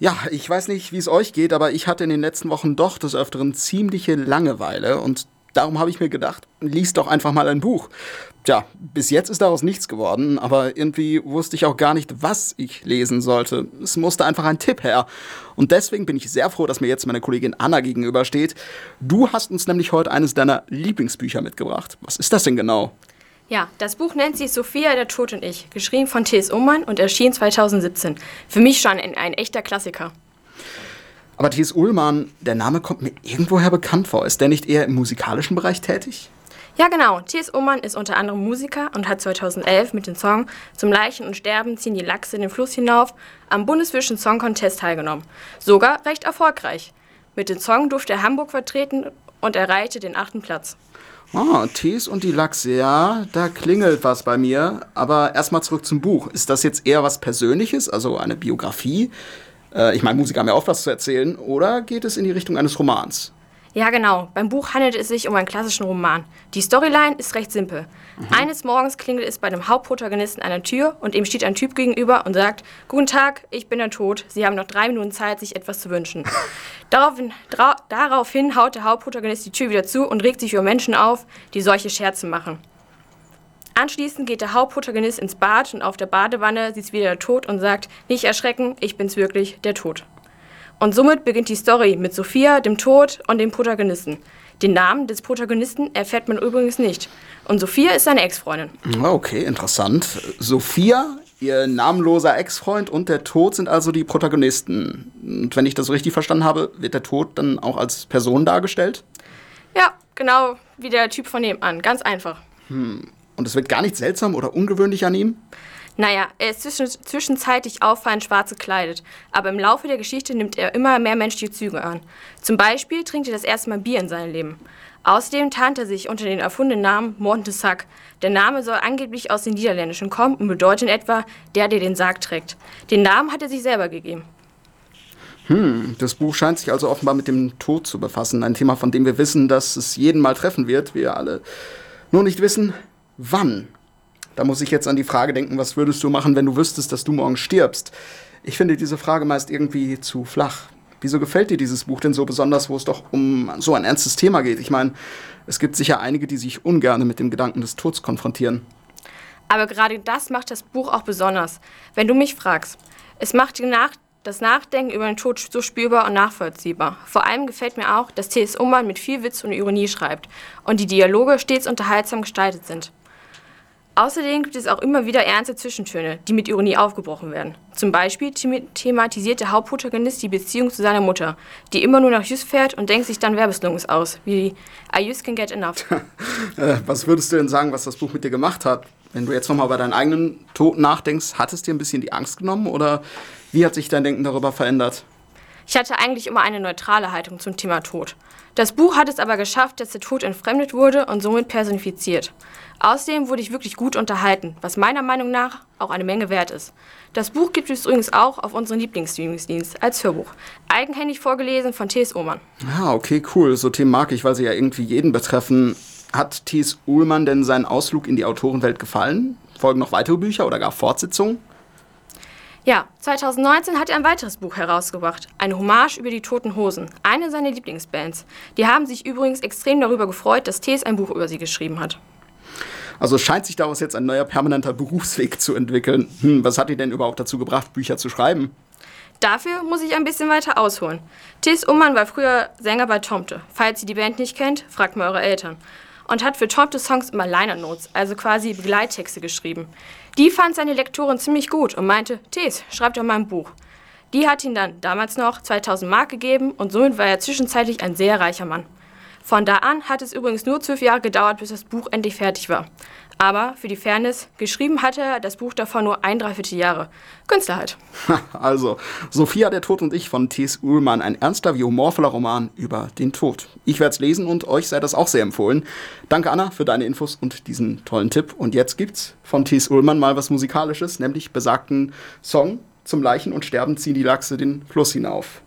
Ja, ich weiß nicht, wie es euch geht, aber ich hatte in den letzten Wochen doch des Öfteren ziemliche Langeweile und darum habe ich mir gedacht, lies doch einfach mal ein Buch. Tja, bis jetzt ist daraus nichts geworden, aber irgendwie wusste ich auch gar nicht, was ich lesen sollte. Es musste einfach ein Tipp her. Und deswegen bin ich sehr froh, dass mir jetzt meine Kollegin Anna gegenübersteht. Du hast uns nämlich heute eines deiner Lieblingsbücher mitgebracht. Was ist das denn genau? Ja, das Buch nennt sich Sophia, der Tod und ich, geschrieben von T.S. Ullmann und erschien 2017. Für mich schon ein, ein echter Klassiker. Aber T.S. Ullmann, der Name kommt mir irgendwoher bekannt vor. Ist der nicht eher im musikalischen Bereich tätig? Ja, genau. T.S. Ullmann ist unter anderem Musiker und hat 2011 mit dem Song Zum Leichen und Sterben ziehen die Lachse den Fluss hinauf am Bundeswischen Song Contest teilgenommen. Sogar recht erfolgreich. Mit dem Song durfte er Hamburg vertreten und erreichte den achten Platz. Ah, Tees und die Lachse, ja, da klingelt was bei mir. Aber erstmal zurück zum Buch. Ist das jetzt eher was Persönliches, also eine Biografie? Äh, ich meine, Musiker haben ja oft was zu erzählen. Oder geht es in die Richtung eines Romans? Ja, genau. Beim Buch handelt es sich um einen klassischen Roman. Die Storyline ist recht simpel. Mhm. Eines Morgens klingelt es bei dem Hauptprotagonisten an der Tür und ihm steht ein Typ gegenüber und sagt: Guten Tag, ich bin der Tod. Sie haben noch drei Minuten Zeit, sich etwas zu wünschen. daraufhin, daraufhin haut der Hauptprotagonist die Tür wieder zu und regt sich über Menschen auf, die solche Scherze machen. Anschließend geht der Hauptprotagonist ins Bad und auf der Badewanne sieht wieder der Tod und sagt: Nicht erschrecken, ich bin's wirklich, der Tod. Und somit beginnt die Story mit Sophia, dem Tod und dem Protagonisten. Den Namen des Protagonisten erfährt man übrigens nicht. Und Sophia ist seine Ex-Freundin. Okay, interessant. Sophia, ihr namenloser Ex-Freund und der Tod sind also die Protagonisten. Und wenn ich das so richtig verstanden habe, wird der Tod dann auch als Person dargestellt? Ja, genau wie der Typ von nebenan. Ganz einfach. Hm. Und es wird gar nicht seltsam oder ungewöhnlich an ihm? Naja, er ist zwischen, zwischenzeitlich auffallend schwarz gekleidet, aber im Laufe der Geschichte nimmt er immer mehr menschliche Züge an. Zum Beispiel trinkt er das erste Mal Bier in seinem Leben. Außerdem tarnt er sich unter den erfundenen Namen Montesac. Der Name soll angeblich aus den Niederländischen kommen und bedeutet etwa der, der den Sarg trägt. Den Namen hat er sich selber gegeben. Hm, das Buch scheint sich also offenbar mit dem Tod zu befassen. Ein Thema, von dem wir wissen, dass es jeden mal treffen wird, wir alle nur nicht wissen, wann. Da muss ich jetzt an die Frage denken, was würdest du machen, wenn du wüsstest, dass du morgen stirbst? Ich finde diese Frage meist irgendwie zu flach. Wieso gefällt dir dieses Buch denn so besonders, wo es doch um so ein ernstes Thema geht? Ich meine, es gibt sicher einige, die sich ungern mit dem Gedanken des Todes konfrontieren. Aber gerade das macht das Buch auch besonders. Wenn du mich fragst, es macht die Nacht das Nachdenken über den Tod so spürbar und nachvollziehbar. Vor allem gefällt mir auch, dass T.S. Ullmann mit viel Witz und Ironie schreibt und die Dialoge stets unterhaltsam gestaltet sind. Außerdem gibt es auch immer wieder ernste Zwischentöne, die mit Ironie aufgebrochen werden. Zum Beispiel thematisiert der Hauptprotagonist die Beziehung zu seiner Mutter, die immer nur nach Jus fährt und denkt sich dann Werbeslogans aus, wie I just can get enough. Äh, was würdest du denn sagen, was das Buch mit dir gemacht hat? Wenn du jetzt nochmal über deinen eigenen Tod nachdenkst, hat es dir ein bisschen die Angst genommen oder wie hat sich dein Denken darüber verändert? Ich hatte eigentlich immer eine neutrale Haltung zum Thema Tod. Das Buch hat es aber geschafft, dass der Tod entfremdet wurde und somit personifiziert. Außerdem wurde ich wirklich gut unterhalten, was meiner Meinung nach auch eine Menge wert ist. Das Buch gibt es übrigens auch auf unseren Lieblingsstreamingsdienst als Hörbuch. Eigenhändig vorgelesen von T.S. Ullmann. Ah, okay, cool. So Themen mag ich, weil sie ja irgendwie jeden betreffen. Hat T.S. Ullmann denn seinen Ausflug in die Autorenwelt gefallen? Folgen noch weitere Bücher oder gar Fortsetzungen? Ja, 2019 hat er ein weiteres Buch herausgebracht, eine Hommage über die Toten Hosen, eine seiner Lieblingsbands. Die haben sich übrigens extrem darüber gefreut, dass Tees ein Buch über sie geschrieben hat. Also scheint sich daraus jetzt ein neuer permanenter Berufsweg zu entwickeln. Hm, was hat ihn denn überhaupt dazu gebracht, Bücher zu schreiben? Dafür muss ich ein bisschen weiter ausholen. Tis Ullmann war früher Sänger bei Tomte. Falls ihr die Band nicht kennt, fragt mal eure Eltern. Und hat für Tomte Songs immer Liner Notes, also quasi Begleittexte geschrieben. Die fand seine Lektorin ziemlich gut und meinte, Tis, schreib doch mal ein Buch. Die hat ihn dann damals noch 2000 Mark gegeben und somit war er zwischenzeitlich ein sehr reicher Mann. Von da an hat es übrigens nur zwölf Jahre gedauert, bis das Buch endlich fertig war. Aber für die Fairness, geschrieben hatte er das Buch davor nur ein Dreivierteljahre. Künstler halt. Also, Sophia, der Tod und ich von T.S. Ullmann, ein ernster wie humorvoller Roman über den Tod. Ich werde es lesen und euch sei das auch sehr empfohlen. Danke, Anna, für deine Infos und diesen tollen Tipp. Und jetzt gibt's von T.S. Ullmann mal was Musikalisches, nämlich besagten Song Zum Leichen und Sterben ziehen die Lachse den Fluss hinauf.